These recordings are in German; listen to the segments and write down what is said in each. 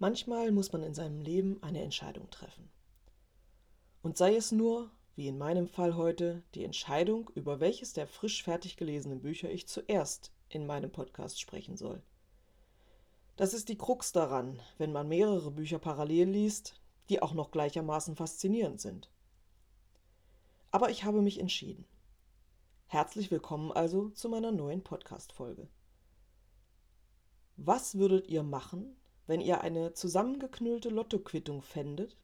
Manchmal muss man in seinem Leben eine Entscheidung treffen. Und sei es nur, wie in meinem Fall heute, die Entscheidung, über welches der frisch fertig gelesenen Bücher ich zuerst in meinem Podcast sprechen soll. Das ist die Krux daran, wenn man mehrere Bücher parallel liest, die auch noch gleichermaßen faszinierend sind. Aber ich habe mich entschieden. Herzlich willkommen also zu meiner neuen Podcast-Folge. Was würdet ihr machen, wenn ihr eine zusammengeknüllte Lottoquittung fändet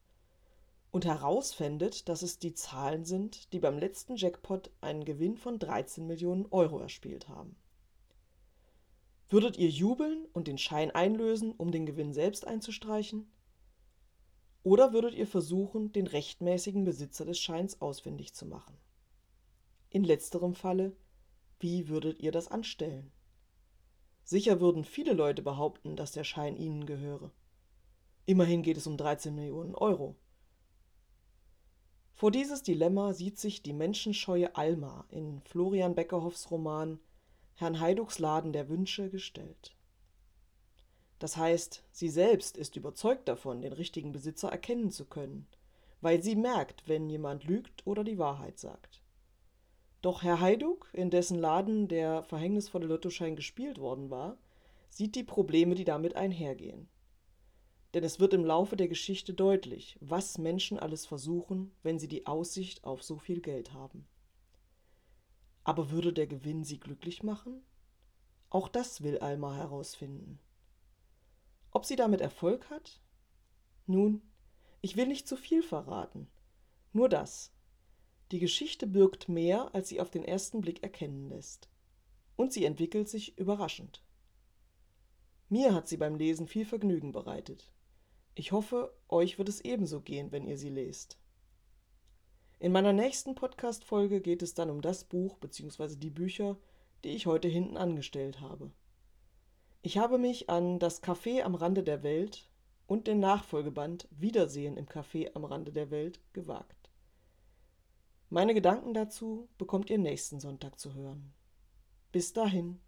und herausfändet, dass es die Zahlen sind, die beim letzten Jackpot einen Gewinn von 13 Millionen Euro erspielt haben. Würdet ihr jubeln und den Schein einlösen, um den Gewinn selbst einzustreichen? Oder würdet ihr versuchen, den rechtmäßigen Besitzer des Scheins ausfindig zu machen? In letzterem Falle, wie würdet ihr das anstellen? Sicher würden viele Leute behaupten, dass der Schein ihnen gehöre. Immerhin geht es um 13 Millionen Euro. Vor dieses Dilemma sieht sich die menschenscheue Alma in Florian Beckerhoffs Roman Herrn Heiducks Laden der Wünsche gestellt. Das heißt, sie selbst ist überzeugt davon, den richtigen Besitzer erkennen zu können, weil sie merkt, wenn jemand lügt oder die Wahrheit sagt. Doch Herr Heiduck, in dessen Laden der verhängnisvolle Lottoschein gespielt worden war, sieht die Probleme, die damit einhergehen. Denn es wird im Laufe der Geschichte deutlich, was Menschen alles versuchen, wenn sie die Aussicht auf so viel Geld haben. Aber würde der Gewinn sie glücklich machen? Auch das will Alma herausfinden. Ob sie damit Erfolg hat? Nun, ich will nicht zu viel verraten. Nur das. Die Geschichte birgt mehr, als sie auf den ersten Blick erkennen lässt. Und sie entwickelt sich überraschend. Mir hat sie beim Lesen viel Vergnügen bereitet. Ich hoffe, euch wird es ebenso gehen, wenn ihr sie lest. In meiner nächsten Podcast-Folge geht es dann um das Buch bzw. die Bücher, die ich heute hinten angestellt habe. Ich habe mich an das Café am Rande der Welt und den Nachfolgeband Wiedersehen im Café am Rande der Welt gewagt. Meine Gedanken dazu bekommt ihr nächsten Sonntag zu hören. Bis dahin.